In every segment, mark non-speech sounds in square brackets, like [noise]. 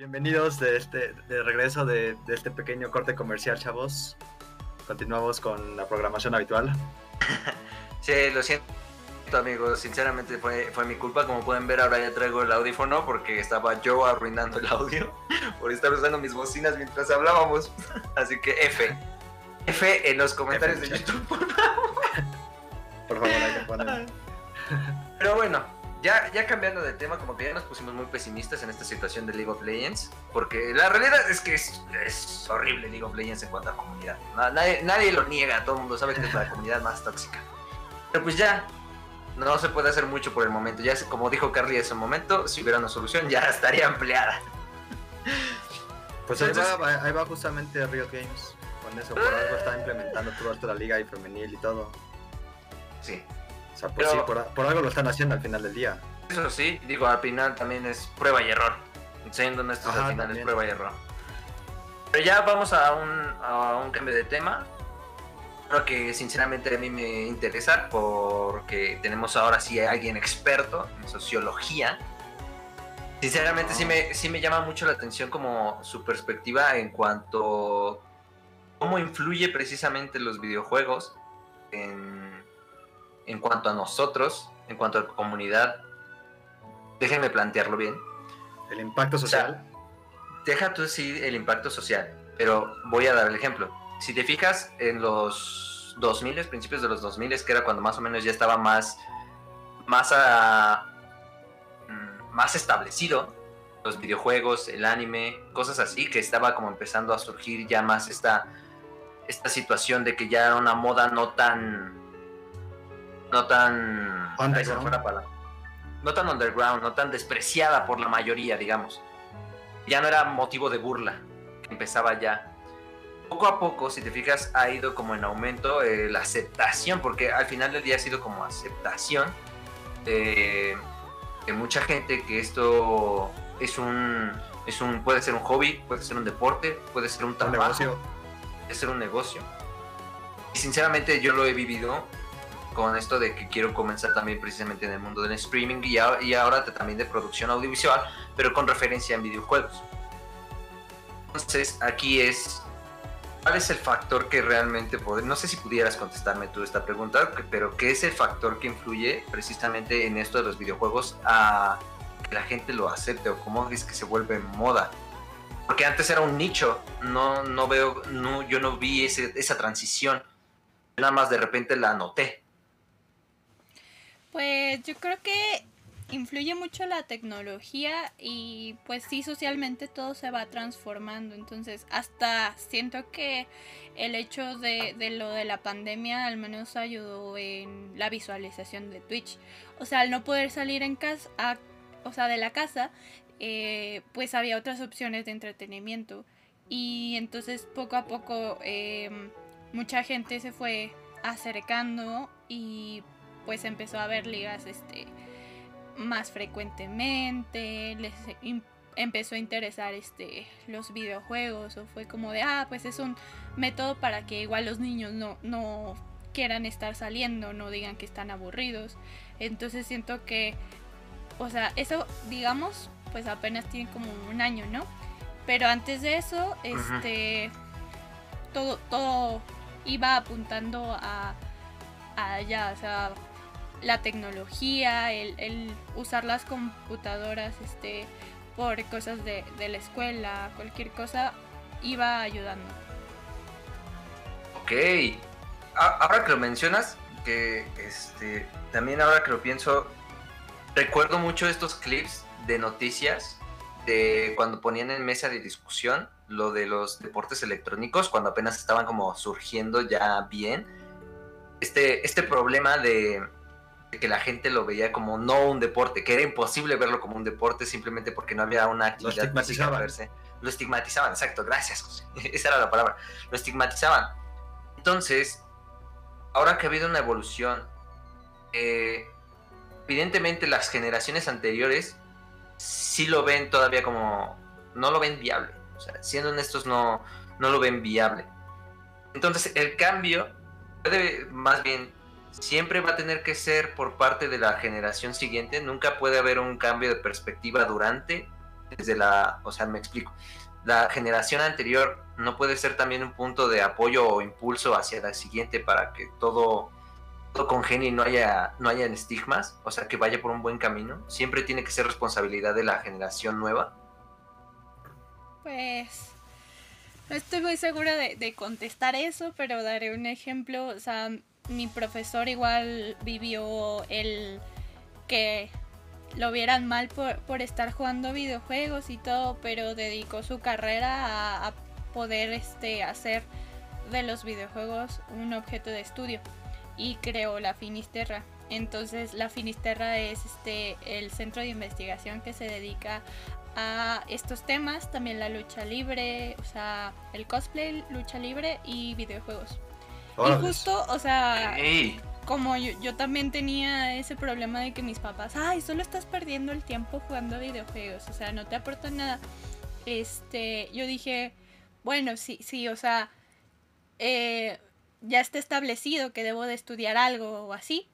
Bienvenidos de, este, de regreso de, de este pequeño corte comercial, chavos. Continuamos con la programación habitual. [laughs] Sí, lo siento amigos, sinceramente fue, fue mi culpa, como pueden ver ahora ya traigo el audífono porque estaba yo arruinando el audio [laughs] por estar usando mis bocinas mientras hablábamos, [laughs] así que F, F en los comentarios de YouTube, por favor. Por favor, hay que poner. Pero bueno, ya, ya cambiando de tema, como que ya nos pusimos muy pesimistas en esta situación de League of Legends, porque la realidad es que es, es horrible League of Legends en cuanto a comunidad. Na- Nadie, nadie lo niega, todo el mundo sabe que es la comunidad más tóxica. Pero pues ya, no se puede hacer mucho por el momento. Ya, como dijo Carly hace un momento, si hubiera una solución ya estaría empleada. Pues ahí Entonces- va, ahí va justamente Riot Games. Con eso, por algo está implementando todo esto de la liga y femenil y todo. Sí. O sea, pues Pero- sí, por, por algo lo están haciendo al final del día. Eso sí, digo, al final también es prueba y error. Siendo honestos, Ajá, al final también. es prueba y error. Pero ya vamos a un, a un cambio de tema. Creo que sinceramente a mí me interesa porque tenemos ahora sí a alguien experto en sociología. Sinceramente sí, me, sí me llama mucho la atención como su perspectiva en cuanto cómo influye precisamente los videojuegos en, en cuanto a nosotros, en cuanto a comunidad. Déjenme plantearlo bien. El impacto O sea, social. deja tú sí el impacto social, pero voy a dar el ejemplo. Si te fijas en los 2000, principios de los 2000, que era cuando más o menos ya estaba más, más, a- mm, más establecido los videojuegos, el anime, cosas así, que estaba como empezando a surgir ya más esta, esta situación de que ya era una moda no tan, no tan, no underground, no tan despreciada por la mayoría, digamos ya no era motivo de burla, empezaba ya. Poco a poco, si te fijas, ha ido como en aumento eh, la aceptación, porque al final del día ha sido como aceptación de, de mucha gente que esto es un, es un, puede ser un hobby, puede ser un deporte, puede ser un Un trabajo, negocio. puede ser un negocio. Y sinceramente yo lo he vivido con esto de que quiero comenzar también precisamente en el mundo del streaming y, ahora también de producción audiovisual, pero con referencia en videojuegos. Entonces, aquí es, ¿cuál es el factor que realmente puede, no sé si pudieras contestarme tú esta pregunta, pero qué es el factor que influye precisamente en esto de los videojuegos a que la gente lo acepte o cómo es que se vuelve moda? Porque antes era un nicho, no, no veo, no, yo no vi esa transición, nada más de repente la noté. Pues yo creo que influye mucho la tecnología y pues sí socialmente todo se va transformando. Entonces hasta siento que el hecho de, de lo de la pandemia al menos ayudó en la visualización de Twitch. O sea, al no poder salir en casa, o sea, de la casa, eh, pues había otras opciones de entretenimiento. Y entonces poco a poco em, mucha gente se fue acercando y pues empezó a ver ligas este más frecuentemente, les empezó a interesar este los videojuegos o fue como de ah pues es un método para que igual los niños no, no quieran estar saliendo, no digan que están aburridos. Entonces siento que, o sea, eso digamos, pues apenas tiene como un año, ¿no? Pero antes de eso, este, todo, todo iba apuntando a, a allá, o sea, la tecnología, el, usar las computadoras, este, por cosas de, de la escuela, cualquier cosa, iba ayudando. Ok. Ahora que lo mencionas, que este, también ahora que lo pienso, recuerdo mucho estos clips de noticias de cuando ponían en mesa de discusión lo de los deportes electrónicos, cuando apenas estaban como surgiendo ya bien. Este, este problema de que la gente lo veía como no un deporte, que era imposible verlo como un deporte simplemente porque no había una actividad física estigmatizaban. per se. Lo estigmatizaban, exacto, gracias, José. [laughs] Esa era la palabra. Lo estigmatizaban. Entonces, ahora que ha habido una evolución, eh, evidentemente las generaciones anteriores sí lo ven todavía como, no lo ven viable. O sea, siendo honestos, no, no lo ven viable. Entonces, el cambio puede, más bien, siempre va a tener que ser por parte de la generación siguiente. Nunca puede haber un cambio de perspectiva durante desde la, o sea, me explico, la generación anterior no puede ser también un punto de apoyo o impulso hacia la siguiente para que todo, todo congenie y no haya, no haya estigmas, o sea, que vaya por un buen camino. Siempre tiene que ser responsabilidad de la generación nueva. Pues no estoy muy segura de, de contestar eso, pero daré un ejemplo. O sea, mi profesor igual vivió el que lo vieran mal por, estar jugando videojuegos y todo, pero dedicó su carrera a, poder este, hacer de los videojuegos un objeto de estudio y creó la Finisterra. Entonces la Finisterra es este el centro de investigación que se dedica a estos temas, también la lucha libre, o sea, el cosplay, lucha libre y videojuegos. Y justo, o sea, como yo, también tenía ese problema de que mis papás, ay, solo estás perdiendo el tiempo jugando videojuegos, o sea, no te aporta nada. Este, yo dije, bueno, sí, sí, o sea, eh, ya está establecido que debo de estudiar algo o así.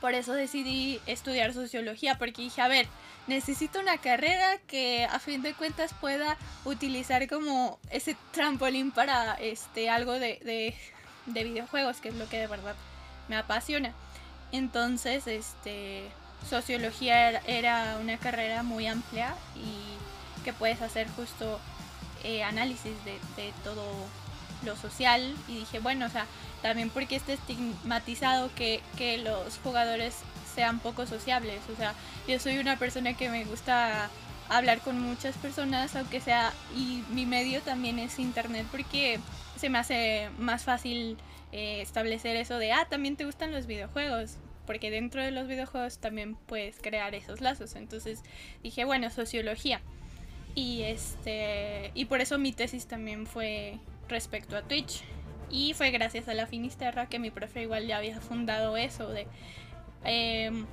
Por eso decidí estudiar sociología, porque dije, a ver, necesito una carrera que a fin de cuentas pueda utilizar como ese trampolín para este algo de de videojuegos, que es lo que de verdad me apasiona. Entonces, este, sociología era una carrera muy amplia y que puedes hacer justo eh, análisis de, todo lo social. Y dije, bueno, o sea, también porque está estigmatizado que, que los jugadores sean poco sociables. O sea, yo soy una persona que me gusta hablar con muchas personas, aunque sea, y mi medio también es internet porque se me hace más fácil eh, establecer eso de, ah, también te gustan los videojuegos, porque dentro de los videojuegos también puedes crear esos lazos. Entonces dije, bueno, sociología. Y este y por eso mi tesis también fue respecto a Twitch. Y fue gracias a la Finisterra que mi profe igual ya había fundado eso de em,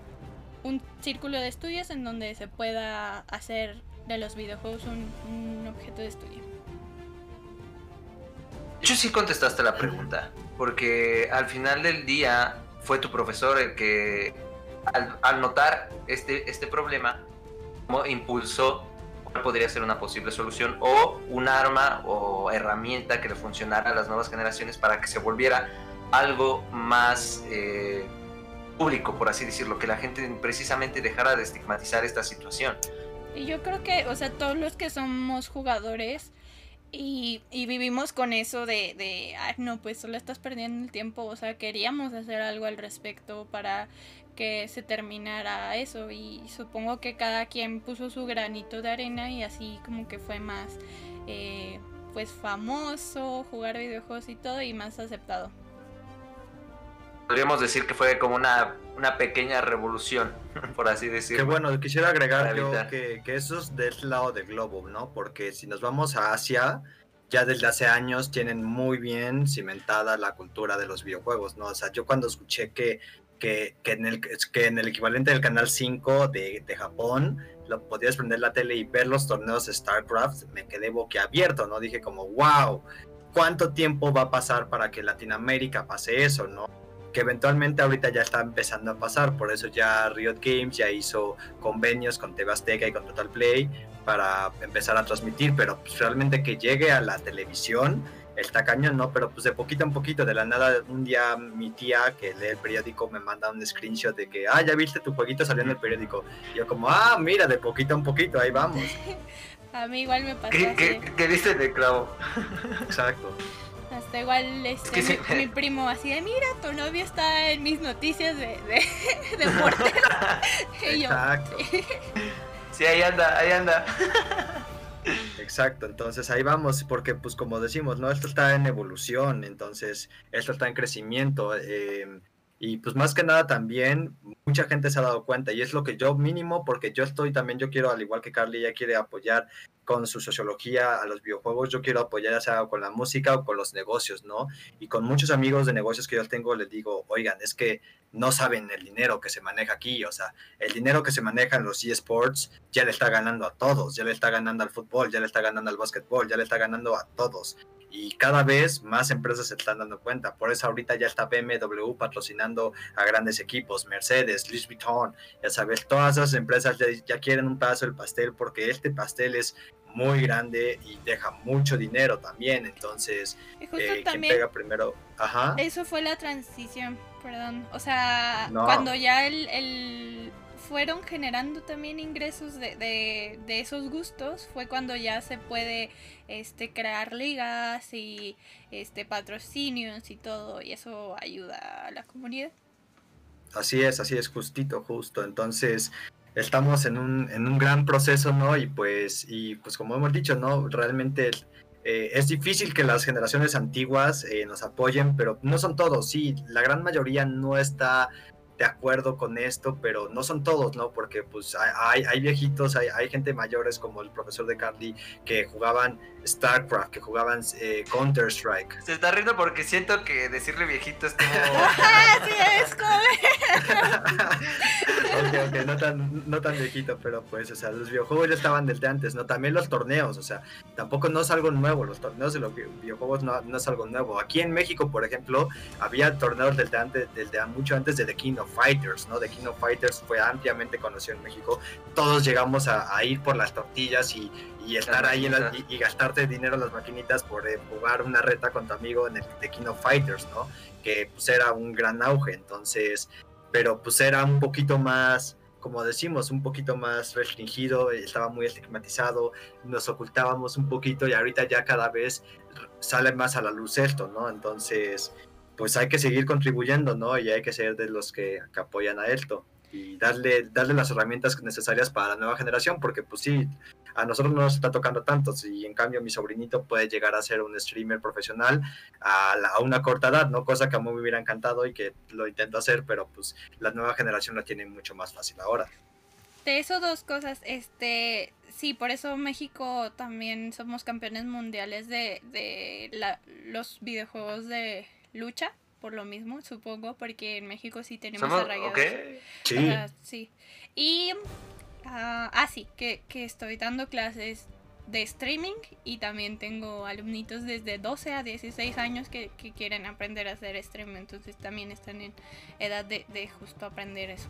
un círculo de estudios en donde se pueda hacer de los videojuegos un objeto de estudio. De hecho, sí contestaste la pregunta, porque al final del día fue tu profesor el que, al, notar este, este problema, impulsó cuál podría ser una posible solución o un arma o herramienta que le funcionara a las nuevas generaciones para que se volviera algo más eh, público, por así decirlo, que la gente precisamente dejara de estigmatizar esta situación. Y yo creo que, o sea, todos los que somos jugadores, y, vivimos con eso de, de, ay, no, pues solo estás perdiendo el tiempo, o sea, queríamos hacer algo al respecto para que se terminara eso y supongo que cada quien puso su granito de arena y así como que fue más, eh, pues famoso, jugar videojuegos y todo y más aceptado. Podríamos decir que fue como una, una pequeña revolución, [laughs] por así decirlo. Que bueno, quisiera agregar yo que, que, eso es del lado del globo, ¿no? Porque si nos vamos a Asia, ya desde hace años tienen muy bien cimentada la cultura de los videojuegos, ¿no? O sea, yo cuando escuché que, que, que en, el, que en el equivalente del Canal 5 de, de Japón, lo podías prender la tele y ver los torneos de StarCraft, me quedé boquiabierto, ¿no? Dije como, wow, ¿cuánto tiempo va a pasar para que Latinoamérica pase eso, ¿no? Que eventualmente ahorita ya está empezando a pasar, por eso ya Riot Games ya hizo convenios con TV Azteca y con Total Play para empezar a transmitir, pero pues realmente que llegue a la televisión está cañón, ¿no? Pero pues de poquito en poquito, de la nada, un día mi tía que lee el periódico me manda un screenshot de que, ah, ya viste tu jueguito saliendo en el periódico. Y yo como, ah, mira, de poquito en poquito, ahí vamos. [laughs] a mí igual me pasa. ¿Qué, ¿qué, ¿qué dice de clavo? Exacto. Hasta igual este, mi, [laughs] primo así de, mira, tu novio está en mis noticias de, de [laughs] deportes. [laughs] Exacto. sí, ahí anda, ahí anda. Exacto, entonces ahí vamos, porque pues como decimos, ¿no? Esto está en evolución, entonces esto está en crecimiento. Eh, y pues más que nada también mucha gente se ha dado cuenta y es lo que yo mínimo porque yo estoy también, yo quiero al igual que Carly, ya quiere apoyar con su sociología a los videojuegos, yo quiero apoyar ya sea con la música o con los negocios, ¿no? Y con muchos amigos de negocios que yo tengo les digo, oigan, es que no saben el dinero que se maneja aquí, o sea, el dinero que se maneja en los eSports ya le está ganando a todos, ya le está ganando al fútbol, ya le está ganando al básquetbol, ya le está ganando a todos y cada vez más empresas se están dando cuenta. Por eso ahorita ya está BMW patrocinando a grandes equipos, Mercedes, Louis Vuitton, ya sabes, todas esas empresas ya quieren un pedazo del pastel porque este pastel es muy grande y deja mucho dinero también. Entonces, eh, quien pega primero. Ajá. Eso fue la transición, perdón. O sea, cuando ya el fueron generando también ingresos de, de, esos gustos fue cuando ya se puede este crear ligas y este patrocinios y todo y eso ayuda a la comunidad. Así es así es justito justo. Entonces estamos en un, en un gran proceso no y pues y pues como hemos dicho no realmente eh, es difícil que las generaciones antiguas eh, nos apoyen, pero no son todos, sí, la gran mayoría no está de acuerdo con esto, pero no son todos, ¿no? Porque pues hay, hay viejitos, hay, hay, gente mayores como el profesor de Carly que jugaban StarCraft, que jugaban eh, Counter-Strike. Se está riendo porque siento que decirle viejito es como... [laughs] sí, es como... ok, ok, no tan, no tan viejito, pero pues, o sea, los videojuegos ya estaban desde antes, ¿no? También los torneos, o sea, tampoco no es algo nuevo, los torneos de los videojuegos no, no es algo nuevo. Aquí en México, por ejemplo, había torneos desde, antes, desde mucho antes de The King of Fighters, ¿no? The King of Fighters fue ampliamente conocido en México. Todos llegamos a, a ir por las tortillas y, y estar ahí y, gastarte dinero en las maquinitas por eh, jugar una reta con tu amigo en el The King of Fighters, ¿no? Que pues era un gran auge, entonces, pero pues era un poquito más, como decimos, un poquito más restringido, estaba muy estigmatizado, nos ocultábamos un poquito y ahorita ya cada vez sale más a la luz esto, ¿no? Entonces, pues hay que seguir contribuyendo, ¿no? Y hay que ser de los que, que apoyan a esto y darle, darle las herramientas necesarias para la nueva generación, porque pues sí, a nosotros no nos está tocando tanto, y en cambio mi sobrinito puede llegar a ser un streamer profesional a, una corta edad, ¿no? Cosa que a mí me hubiera encantado y que lo intento hacer, pero pues la nueva generación la tiene mucho más fácil ahora. De eso dos cosas, este, sí, por eso México también somos campeones mundiales de, de los videojuegos de lucha, por lo mismo, supongo, porque en México sí tenemos arraigados. Sí. sí. Y Ah, ah, sí, que, estoy dando clases de streaming y también tengo alumnitos desde 12 a 16 años que, quieren aprender a hacer streaming, entonces también están en edad de, justo aprender eso.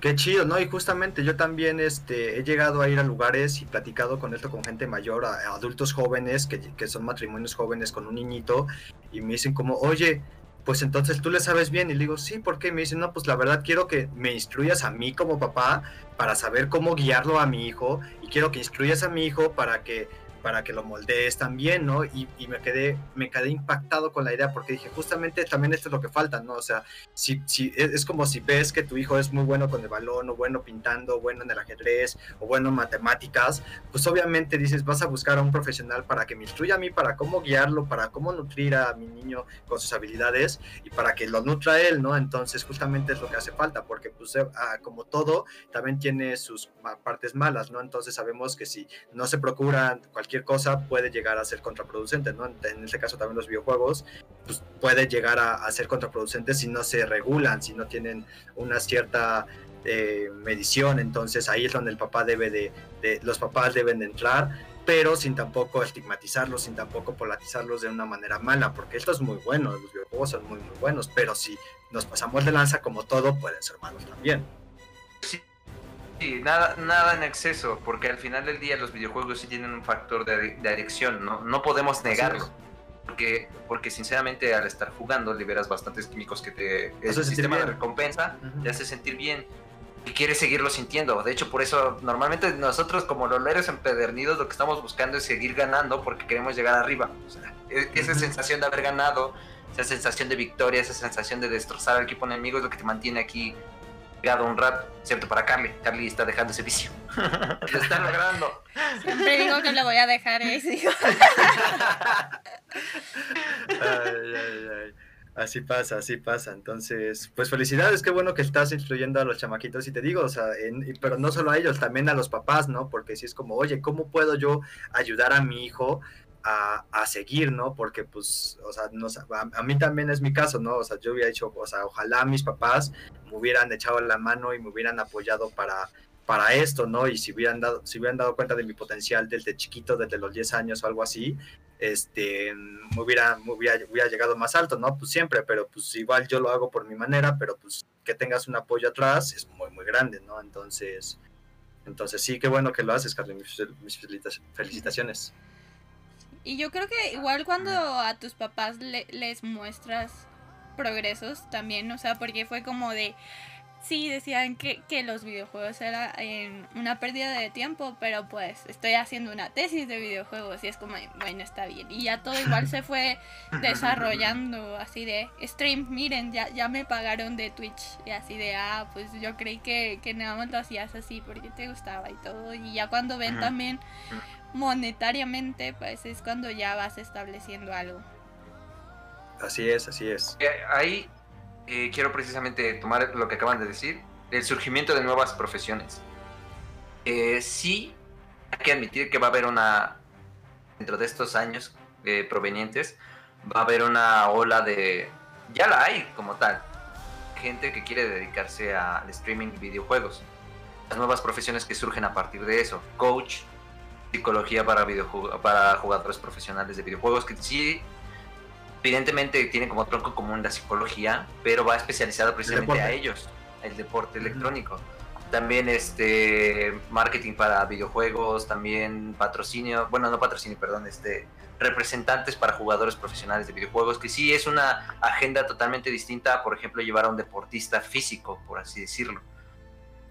Qué chido, ¿no? Y justamente yo también este, he llegado a ir a lugares y platicado con esto con gente mayor, a, adultos jóvenes, que, que, son matrimonios jóvenes con un niñito, y me dicen como, oye, pues entonces tú le sabes bien. Y le digo, sí, ¿por qué? me dicen, no, pues la verdad quiero que me instruyas a mí como papá para saber cómo guiarlo a mi hijo y quiero que instruyas a mi hijo para que para que lo moldees también, ¿no? Y, me, quedé, me quedé impactado con la idea porque dije, justamente también esto es lo que falta, ¿no? O sea, si, si, es como si ves que tu hijo es muy bueno con el balón, o bueno pintando, o bueno en el ajedrez, o bueno en matemáticas, pues obviamente dices, vas a buscar a un profesional para que me instruya a mí, para cómo guiarlo, para cómo nutrir a mi niño con sus habilidades y para que lo nutra él, ¿no? Entonces justamente es lo que hace falta, porque pues eh, ah, como todo, también tiene sus partes malas, ¿no? Entonces sabemos que si no se procuran cualquier cosa puede llegar a ser contraproducente, ¿no? En este caso también los videojuegos, pues puede llegar a, ser contraproducente si no se regulan, si no tienen una cierta eh, medición, entonces ahí es donde el papá debe de, los papás deben de entrar, pero sin tampoco estigmatizarlos, sin tampoco polarizarlos de una manera mala, porque esto es muy bueno, los videojuegos son muy, muy buenos, pero si nos pasamos de lanza como todo, pueden ser malos también. Sí, nada, nada en exceso, porque al final del día los videojuegos sí tienen un factor de, adicción, ¿no? No podemos negarlo. Porque, porque sinceramente al estar jugando liberas bastantes químicos que te... El sistema de recompensa te hace sentir bien y quieres seguirlo sintiendo. De hecho, por eso normalmente nosotros como loleros empedernidos lo que estamos buscando es seguir ganando porque queremos llegar arriba. E, esa sensación de haber ganado, esa sensación de victoria, esa sensación de destrozar al equipo enemigo es lo que te mantiene aquí un rato, excepto para Carly. Carly está dejando ese vicio. [laughs] lo está logrando. Siempre digo que lo voy a dejar ese. [laughs] Así pasa, así pasa. Entonces, pues felicidades, qué bueno que estás influyendo a los chamaquitos y te digo, o sea, pero no solo a ellos, también a los papás, ¿no? Porque si es como, oye, ¿cómo puedo yo ayudar a mi hijo a, seguir, ¿no? Porque pues, o sea, no, a, mí también es mi caso, ¿no? O sea, yo hubiera dicho, o sea, ojalá mis papás me hubieran echado la mano y me hubieran apoyado para, para esto, ¿no? Y si hubieran dado, si hubieran dado cuenta de mi potencial desde chiquito, desde los 10 años o algo así, este, me hubiera, me hubiera, hubiera, llegado más alto, ¿no? Pues siempre, pero pues igual yo lo hago por mi manera, pero pues que tengas un apoyo atrás es muy, muy grande, ¿no? Entonces, entonces sí, qué bueno que lo haces, Carly, mis felicitaciones. Y yo creo que igual cuando a tus papás les muestras progresos también, o sea, porque fue como de, sí decían que, que los videojuegos era una pérdida de tiempo, pero pues estoy haciendo una tesis de videojuegos y es como, bueno, está bien. Y ya todo igual se fue [laughs] desarrollando así de stream, miren, ya, ya me pagaron de Twitch y así de, ah, pues yo creí que, que nada más lo hacías así porque te gustaba y todo. Y ya cuando ven también monetariamente, pues es cuando ya vas estableciendo algo. Así es, así es. Eh, ahí eh, quiero precisamente tomar lo que acaban de decir, el surgimiento de nuevas profesiones. Eh, sí, hay que admitir que va a haber una, dentro de estos años eh, provenientes, va a haber una ola de, ya la hay como tal, gente que quiere dedicarse al streaming de videojuegos. Las nuevas profesiones que surgen a partir de eso, coach, psicología para, para jugadores profesionales de videojuegos, que sí evidentemente tiene como tronco común la psicología, pero va especializado precisamente a ellos, el deporte electrónico. También este marketing para videojuegos, también patrocinio, bueno, no patrocinio, perdón, este representantes para jugadores profesionales de videojuegos, que sí es una agenda totalmente distinta, por ejemplo, llevar a un deportista físico, por así decirlo.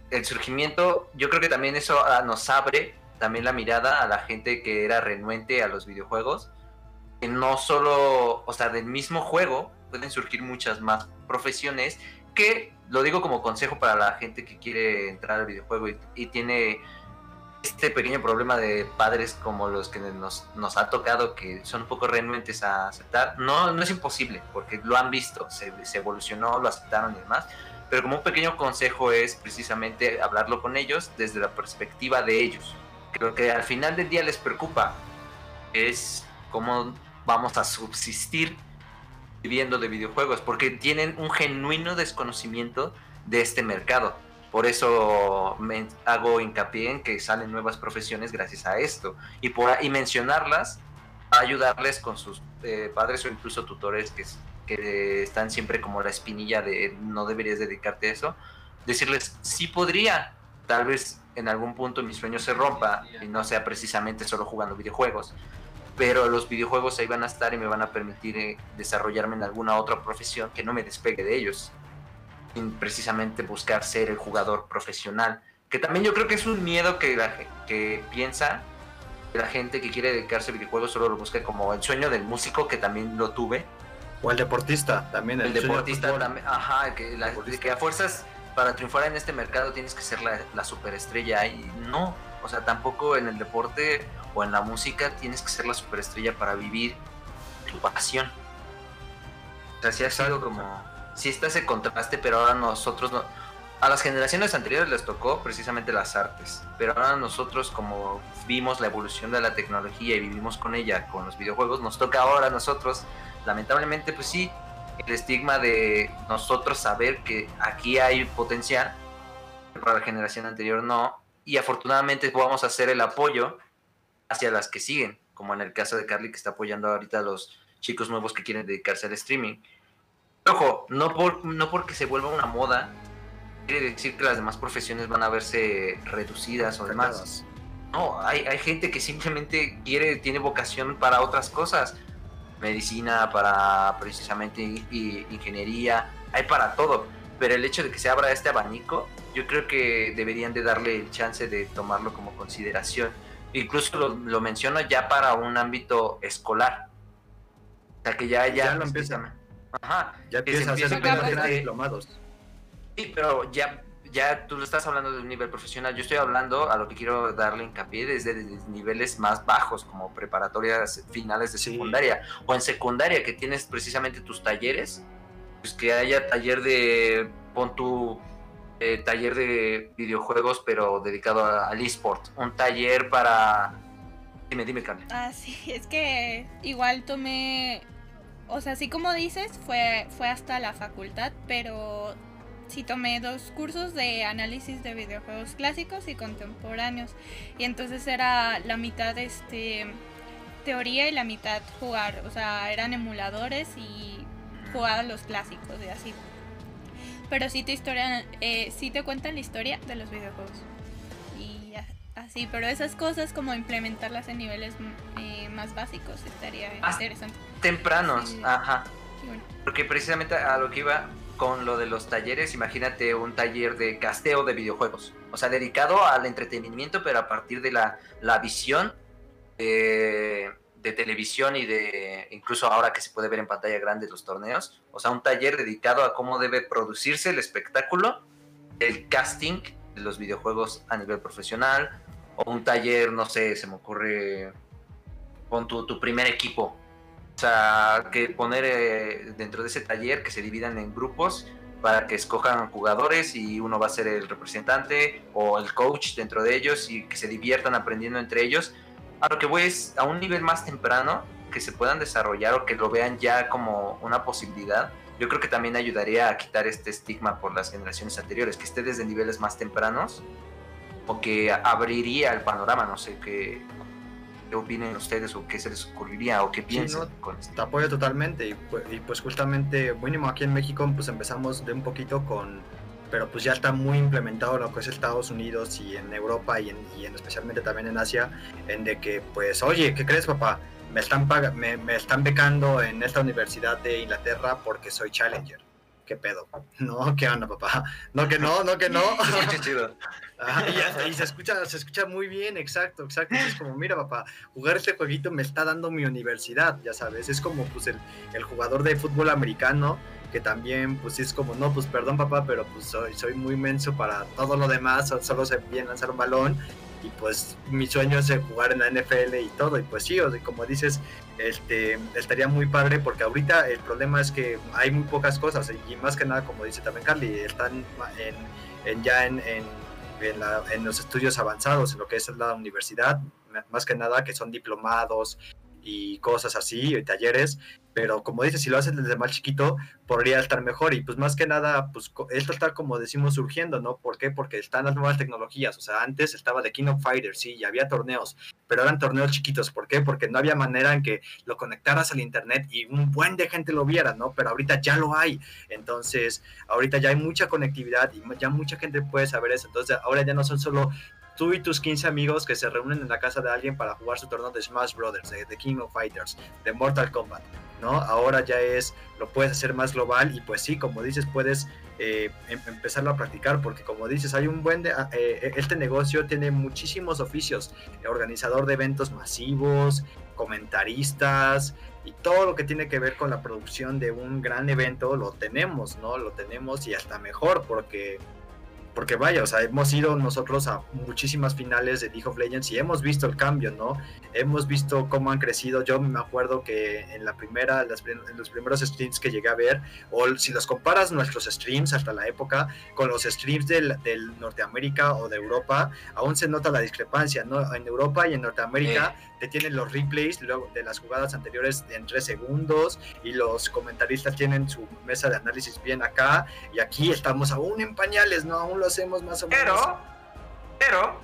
El surgimiento, yo creo que también eso ah, nos abre también la mirada a la gente que era renuente a los videojuegos no solo, o sea, del mismo juego pueden surgir muchas más profesiones que, lo digo como consejo para la gente que quiere entrar al videojuego y, tiene este pequeño problema de padres como los que nos, nos, ha tocado, que son un poco renuentes a aceptar. No, no es imposible, porque lo han visto, se, se, evolucionó, lo aceptaron y demás. Pero como un pequeño consejo es precisamente hablarlo con ellos desde la perspectiva de ellos. Creo que al final del día les preocupa es cómo vamos a subsistir viviendo de videojuegos, porque tienen un genuino desconocimiento de este mercado. Por eso me hago hincapié en que salen nuevas profesiones gracias a esto. Y, por, y mencionarlas, ayudarles con sus eh, padres o incluso tutores que, que están siempre como la espinilla de no deberías dedicarte a eso. Decirles, sí podría, tal vez en algún punto mi sueño se rompa y no sea precisamente solo jugando videojuegos, pero los videojuegos ahí van a estar y me van a permitir eh, desarrollarme en alguna otra profesión que no me despegue de ellos. Sin precisamente buscar ser el jugador profesional. Que también yo creo que es un miedo que, la, que piensa que la gente que quiere dedicarse a videojuegos solo lo busca como el sueño del músico, que también lo tuve. O el deportista, también. El, deportista también, ajá, que, que a fuerzas para triunfar en este mercado tienes que ser la, la superestrella y no, o sea, tampoco en el deporte o en la música tienes que ser la superestrella para vivir tu pasión. O sea, sí ha sido como, sí está ese contraste, pero ahora nosotros no, a las generaciones anteriores les tocó precisamente las artes, pero ahora nosotros como vimos la evolución de la tecnología y vivimos con ella, con los videojuegos, nos toca ahora a nosotros, lamentablemente pues sí, el estigma de nosotros saber que aquí hay potencial, para la generación anterior no, y afortunadamente vamos a hacer el apoyo hacia las que siguen, como en el caso de Carly que está apoyando ahorita a los chicos nuevos que quieren dedicarse al streaming. Ojo, no, por, no porque se vuelva una moda, quiere decir que las demás profesiones van a verse reducidas o demás. No, hay, hay gente que simplemente quiere, tiene vocación para otras cosas. Medicina, para precisamente ingeniería, hay para todo. Pero el hecho de que se abra este abanico, yo creo que deberían de darle el chance de tomarlo como consideración incluso lo, menciono ya para un ámbito escolar. O sea, que ya, ya, ya lo empiezan. Ajá. Ya empiezan a hacer diplomados. Sí, pero ya, ya tú lo estás hablando de un nivel profesional. Yo estoy hablando a lo que quiero darle hincapié desde, niveles más bajos, como preparatorias finales de secundaria. O en secundaria, que tienes precisamente tus talleres. Pues que haya taller de. Pon tu eh, taller de videojuegos, pero dedicado al eSport. Un taller para... Dime, dime, Carmen. Ah, sí, [laughs] es que igual tomé... O sea, así como dices, fue, fue hasta la facultad, pero sí tomé dos cursos de análisis de videojuegos clásicos y contemporáneos. Y entonces era la mitad este teoría y la mitad jugar. O sea, eran emuladores y jugaban los clásicos y así. Pero sí te historia, eh, sí te cuentan la historia de los videojuegos. Y así, pero esas cosas como implementarlas en niveles eh, más básicos estaría interesante. Tempranos, ajá. Porque precisamente a lo que iba, con lo de los talleres, imagínate un taller de casteo de videojuegos, o sea, dedicado al entretenimiento, pero a partir de la, la visión de, televisión y de, incluso ahora que se puede ver en pantalla grande los torneos, o sea, un taller dedicado a cómo debe producirse el espectáculo, el casting de los videojuegos a nivel profesional, o un taller, no sé, se me ocurre, con tu, tu primer equipo, o sea, que poner eh, dentro de ese taller que se dividan en grupos para que escojan jugadores y uno va a ser el representante o el coach dentro de ellos y que se diviertan aprendiendo entre ellos. A lo que voy es a un nivel más temprano, que se puedan desarrollar o que lo vean ya como una posibilidad. Yo creo que también ayudaría a quitar este estigma por las generaciones anteriores, que esté desde niveles más tempranos o que abriría el panorama, no sé, que qué opinen ustedes o qué se les ocurriría o qué piensan. con Te apoyo totalmente y pues, y pues, justamente mínimo aquí en México pues empezamos de un poquito con, pero pues ya está muy implementado lo que es Estados Unidos y en Europa y en, y en especialmente también en Asia, en de que pues oye, ¿qué crees papá? Me están, me, me están becando en esta universidad de Inglaterra porque soy Challenger. ¿Qué pedo? [laughs] No, ¿qué onda, papá? No, que no, no, que no. [laughs] chido y, se escucha, se escucha muy bien, exacto, exacto. Es como, mira, papá, jugar este jueguito me está dando mi universidad, ya sabes. Es como pues el, el jugador de fútbol americano que también pues es como, no, pues perdón papá, pero pues soy, soy muy menso para todo lo demás, solo sé bien lanzar un balón y pues mi sueño es jugar en la NFL y todo, y pues sí, o como dices, este, estaría muy padre porque ahorita el problema es que hay muy pocas cosas y más que nada, como dice también Carly, están en, en ya en en, los estudios avanzados, en lo que es la universidad, más que nada que son diplomados y cosas así, y talleres, pero como dices, si lo haces desde más chiquito, podría estar mejor. Y pues más que nada, pues esto está como decimos surgiendo, ¿no? ¿Por qué? Porque están las nuevas tecnologías. O sea, antes estaba The King of Fighters, sí, y había torneos, pero eran torneos chiquitos. ¿Por qué? Porque no había manera en que lo conectaras al internet y un buen de gente lo viera, ¿no? Pero ahorita ya lo hay. Entonces, ahorita ya hay mucha conectividad y ya mucha gente puede saber eso. Entonces, ahora ya no son solo tú y tus 15 amigos que se reúnen en la casa de alguien para jugar su torneo de Smash Brothers, de King of Fighters, de Mortal Kombat. ¿no? Ahora ya es, lo puedes hacer más global y pues sí, como dices, puedes eh, em, empezarlo a practicar porque como dices, hay un buen, de, ah, eh, este negocio tiene muchísimos oficios, organizador de eventos masivos, comentaristas y todo lo que tiene que ver con la producción de un gran evento lo tenemos, ¿no? Lo tenemos y hasta mejor porque porque vaya, o sea, hemos ido nosotros a muchísimas finales de League of Legends y hemos visto el cambio, ¿no? Hemos visto cómo han crecido. Yo me acuerdo que en la primera, en los primeros streams que llegué a ver, o si los comparas nuestros streams hasta la época con los streams del, del Norteamérica o de Europa, aún se nota la discrepancia, ¿no? En Europa y en Norteamérica te tienen los replays de las jugadas anteriores en tres segundos y los comentaristas tienen su mesa de análisis bien acá y aquí estamos aún en pañales, ¿no? Aún hacemos más o menos. Pero, pero,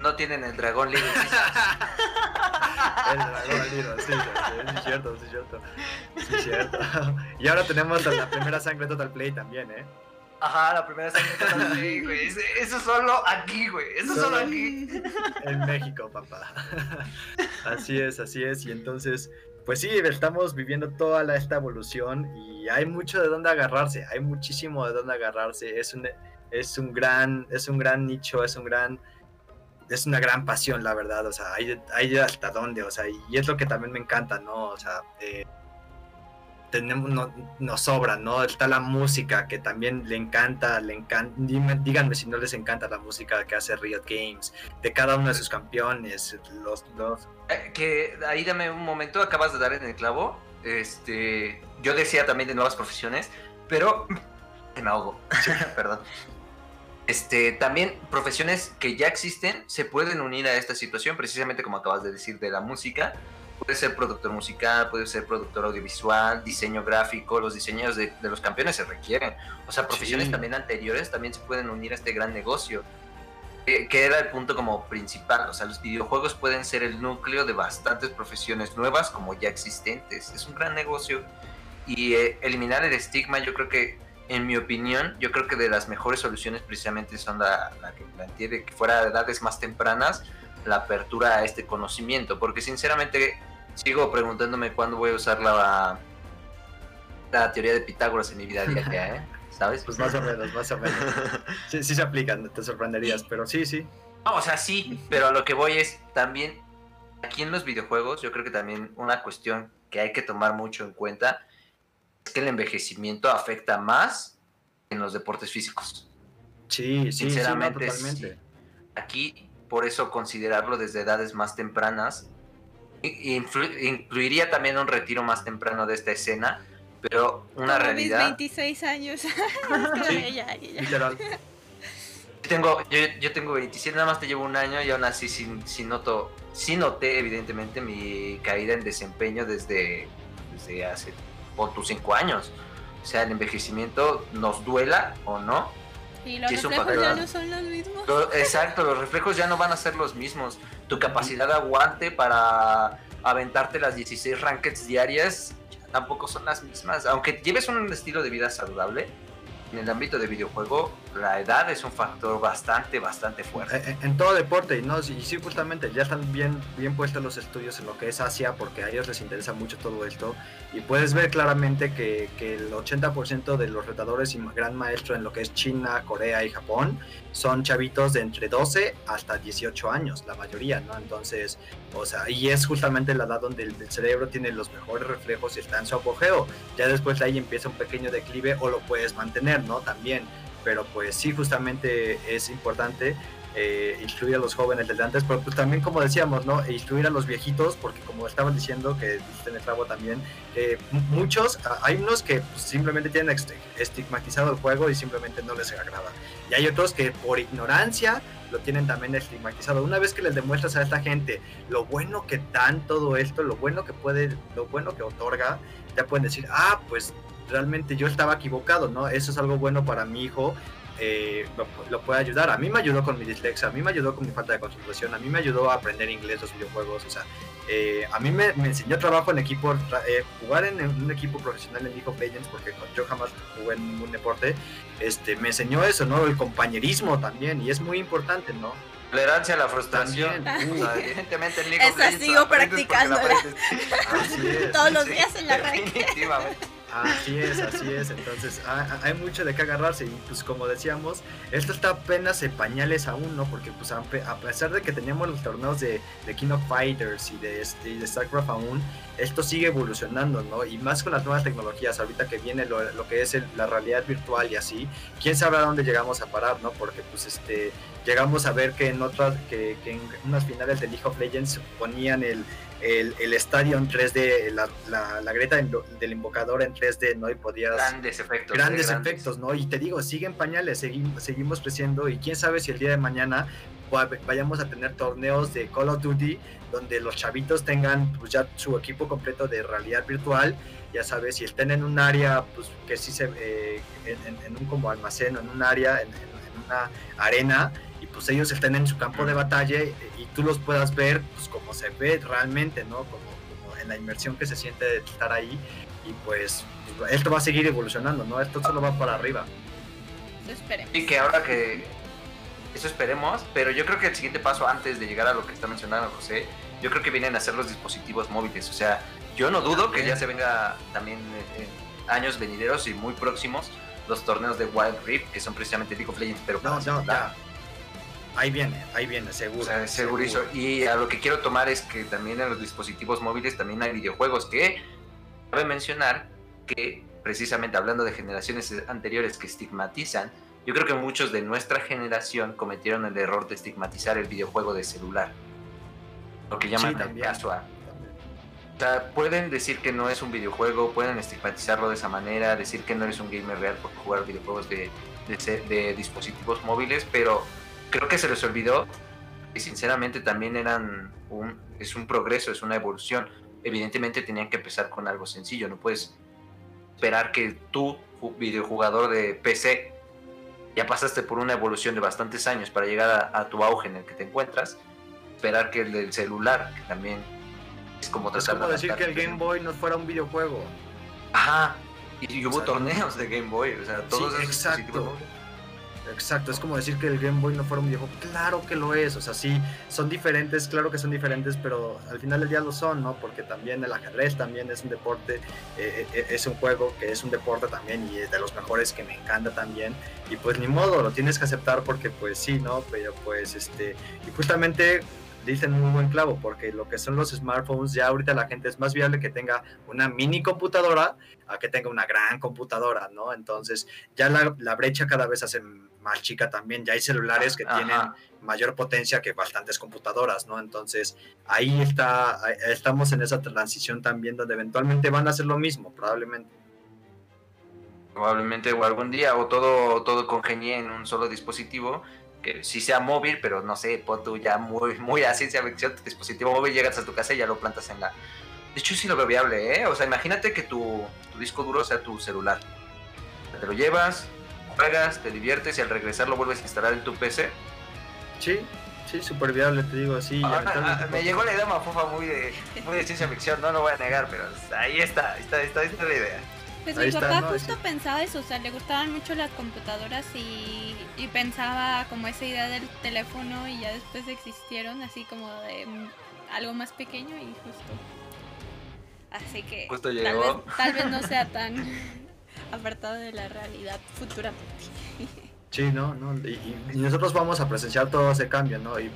no tienen el dragón libre. [laughs] el dragón libre, sí, sí, es cierto, sí, cierto. Sí, cierto. [laughs] Y ahora tenemos la primera sangre Total Play también, ¿eh? Ajá, la primera sangre Total [laughs] Play, güey. Eso solo aquí, güey. Eso solo, aquí. En México, papá. Así es, así es. Y entonces, pues sí, estamos viviendo toda la, esta evolución y hay mucho de dónde agarrarse. Hay muchísimo de dónde agarrarse. Es un es un gran, es un gran nicho, es un gran, es una gran pasión, la verdad, o sea, hay, hay hasta dónde, o sea, y es lo que también me encanta, ¿no? O sea, eh, tenemos, no, nos sobra, ¿no? Está la música que también le encanta, le encanta, díganme si no les encanta la música que hace Riot Games, de cada uno de sus campeones, los... los... Eh, que ahí dame un momento, acabas de dar en el clavo, este, yo decía también de nuevas profesiones, pero [laughs] me ahogo, [laughs] perdón. Este, también profesiones que ya existen se pueden unir a esta situación, precisamente como acabas de decir de la música, puede ser productor musical, puede ser productor audiovisual, diseño gráfico, los diseños de, los campeones se requieren. O sea, profesiones también anteriores también se pueden unir a este gran negocio. Que, era el punto como principal. O sea, los videojuegos pueden ser el núcleo de bastantes profesiones nuevas como ya existentes. Es un gran negocio. Y eh, eliminar el estigma, yo creo que, en mi opinión, yo creo que de las mejores soluciones precisamente son la, la que planteé que fuera de edades más tempranas la apertura a este conocimiento, porque sinceramente sigo preguntándome cuándo voy a usar la, la teoría de Pitágoras en mi vida diaria, ¿eh? ¿Sabes? Pues más o menos, más o menos. [laughs] Sí, sí se aplican, te sorprenderías, pero sí, sí. No, o sea, sí, pero a lo que voy es también, aquí en los videojuegos, yo creo que también una cuestión que hay que tomar mucho en cuenta que el envejecimiento afecta más en los deportes físicos. Sí, sí, Sinceramente, totalmente. Aquí, por eso considerarlo desde edades más tempranas incluiría también un retiro más temprano de esta escena, pero una realidad. 26 años. [laughs] Tengo, yo, tengo 27, nada más te llevo un año y aún así sí, noto, sí noté evidentemente mi caída en desempeño desde, desde hace por tus 5 años. O sea, el envejecimiento nos duela o no, y los reflejos ya no son los mismos. exacto, los reflejos ya no van a ser los mismos. Tu capacidad de aguante para aventarte las 16 rankeds diarias tampoco son las mismas. Aunque lleves un estilo de vida saludable, en el ámbito de videojuego, la edad es un factor bastante, bastante fuerte. En, en todo deporte, ¿no? Y sí, justamente ya están bien, bien puestos los estudios en lo que es Asia, porque a ellos les interesa mucho todo esto. Y puedes ver claramente que, que el 80% de los retadores y gran maestro en lo que es China, Corea y Japón son chavitos de entre 12 hasta 18 años, la mayoría, ¿no? Entonces, o sea, y es justamente la edad donde el, el cerebro tiene los mejores reflejos y está en su apogeo. Ya después de ahí empieza un pequeño declive o lo puedes mantener, ¿no? También pero pues sí, justamente es importante eh, instruir a los jóvenes desde antes, pero pues también como decíamos, ¿no? E instruir a los viejitos, porque como estaban diciendo, que en el clavo también, muchos, hay unos que pues, simplemente tienen estigmatizado el juego y simplemente no les agrada. Y hay otros que por ignorancia lo tienen también estigmatizado. Una vez que les demuestras a esta gente lo bueno que dan todo esto, lo bueno que puede, lo bueno que otorga, ya pueden decir, ah, pues realmente yo estaba equivocado, ¿no? Eso es algo bueno para mi hijo, eh, lo, puede ayudar. A mí me ayudó con mi dislexia, a mí me ayudó con mi falta de concentración, a mí me ayudó a aprender inglés los videojuegos, o sea, eh, a mí me, enseñó trabajo en equipo, eh, jugar en, un equipo profesional en League of Legends, porque yo jamás jugué en ningún deporte, este, me enseñó eso, ¿no? El compañerismo también, y es muy importante, ¿no? Tolerancia a la frustración. evidentemente en League of Legends. sigo practicándola. [laughs] Todos los días en la red. Así es, así es. Entonces, hay mucho de qué agarrarse. Y pues, como decíamos, esto está apenas en pañales aún, ¿no? Porque, pues, a pesar de que teníamos los torneos de, King of Fighters y de, este, de StarCraft aún, esto sigue evolucionando, ¿no? Y más con las nuevas tecnologías, ahorita que viene lo, que es la realidad virtual y así, quién sabe a dónde llegamos a parar, ¿no? Porque, pues, este, llegamos a ver que en otras, que, que en unas finales de League of Legends ponían el el, estadio en 3D, la, la, del invocador en 3D, ¿no? Y podías... Grandes efectos. Grandes, efectos, ¿no? Y te digo, siguen pañales, seguimos, seguimos creciendo y quién sabe si el día de mañana vayamos a tener torneos de Call of Duty donde los chavitos tengan pues ya su equipo completo de realidad virtual, ya sabes, si estén en un área, pues que sí se, eh, en, un como almacén, en un área, en, en una arena, y pues ellos estén en su campo de batalla y, tú los puedas ver pues como se ve realmente, ¿no? Como, en la inmersión que se siente de estar ahí y pues, esto va a seguir evolucionando, ¿no? Esto solo va para arriba. esperemos. Y que ahora que eso esperemos, pero yo creo que el siguiente paso antes de llegar a lo que está mencionando José, yo creo que vienen a ser los dispositivos móviles, o sea, yo no dudo que ya se venga también en años venideros y muy próximos los torneos de Wild Rift, que son precisamente League of Legends, pero no, no, Ahí viene, ahí viene, seguro. O seguro. Y a lo que quiero tomar es que también en los dispositivos móviles también hay videojuegos que cabe mencionar que precisamente hablando de generaciones anteriores que estigmatizan, yo creo que muchos de nuestra generación cometieron el error de estigmatizar el videojuego de celular. Lo que llaman el casual. O sea, pueden decir que no es un videojuego, pueden estigmatizarlo de esa manera, decir que no eres un gamer real por jugar videojuegos de, de dispositivos móviles, pero creo que se les olvidó y sinceramente también eran un, es un progreso, es una evolución. evidentemente tenían que empezar con algo sencillo. No puedes esperar que tú, videojugador de PC, ya pasaste por una evolución de bastantes años para llegar a, tu auge en el que te encuentras, esperar que el del celular, que también es como tratar es como decir que el Game Boy no fuera un videojuego. Ajá, y, hubo torneos de Game Boy, o sea, todos esos exacto. Exacto, es como decir que el Game Boy no fuera un videojuego. Claro que lo es, o sea, sí, son diferentes, claro que son diferentes, pero al final del día lo son, ¿no? Porque también el ajedrez también es un deporte, eh, eh, es un juego que es un deporte también y es de los mejores que me encanta también. Y pues ni modo, lo tienes que aceptar porque pues sí, ¿no? Pero pues este, y justamente dicen un buen clavo, porque lo que son los smartphones, ya ahorita la gente es más viable que tenga una mini computadora a que tenga una gran computadora, ¿no? Entonces ya la, la brecha cada vez hace más chica también. Ya hay celulares que tienen mayor potencia que bastantes computadoras, ¿no? Entonces ahí está, estamos en esa transición también donde eventualmente van a hacer lo mismo, probablemente. Probablemente o algún día o todo, todo congenie en un solo dispositivo que sí sea móvil, pero no sé, pon tú ya muy, muy a ciencia ficción, tu dispositivo móvil, llegas a tu casa y ya lo plantas en la... De hecho sí lo veo viable, ¿eh? O sea, imagínate que tu, tu disco duro sea tu celular. Te lo llevas, juegas, te diviertes y al regresar lo vuelves a instalar en tu PC. Sí, sí, súper viable, te digo así. Ah, ah, me llegó la idea mafufa muy de, muy de ciencia ficción, no lo voy a negar, pero ahí está, ahí está, ahí está, ahí está la idea. Pues mi papá justo pensaba eso, o sea, le gustaban mucho las computadoras y, y, pensaba como esa idea del teléfono y ya después existieron así como de algo más pequeño y justo. Así que justo tal, vez, tal vez no sea [laughs] tan apartado de la realidad futuramente. Sí, ¿no? no y, nosotros vamos a presenciar todo ese cambio, ¿no? Y,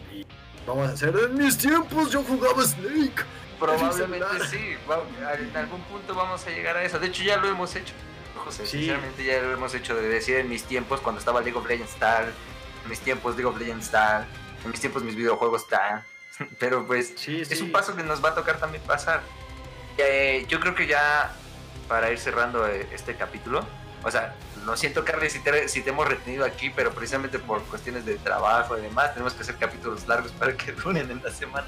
vamos a hacer, en mis tiempos yo jugaba Snake. Probablemente [laughs] sí, en algún punto vamos a llegar a eso. De hecho ya lo hemos hecho. José, sinceramente ya lo hemos hecho de decir en mis tiempos cuando estaba League of Legends tal, en mis tiempos League of Legends tal, en mis tiempos mis videojuegos tal. [laughs] Pero pues es un paso que nos va a tocar también pasar. Eh, yo creo que ya para ir cerrando eh, este capítulo. O sea, lo siento, Carly, si te, si te hemos retenido aquí, pero precisamente por cuestiones de trabajo y demás, tenemos que hacer capítulos largos para que [laughs] duren en la semana.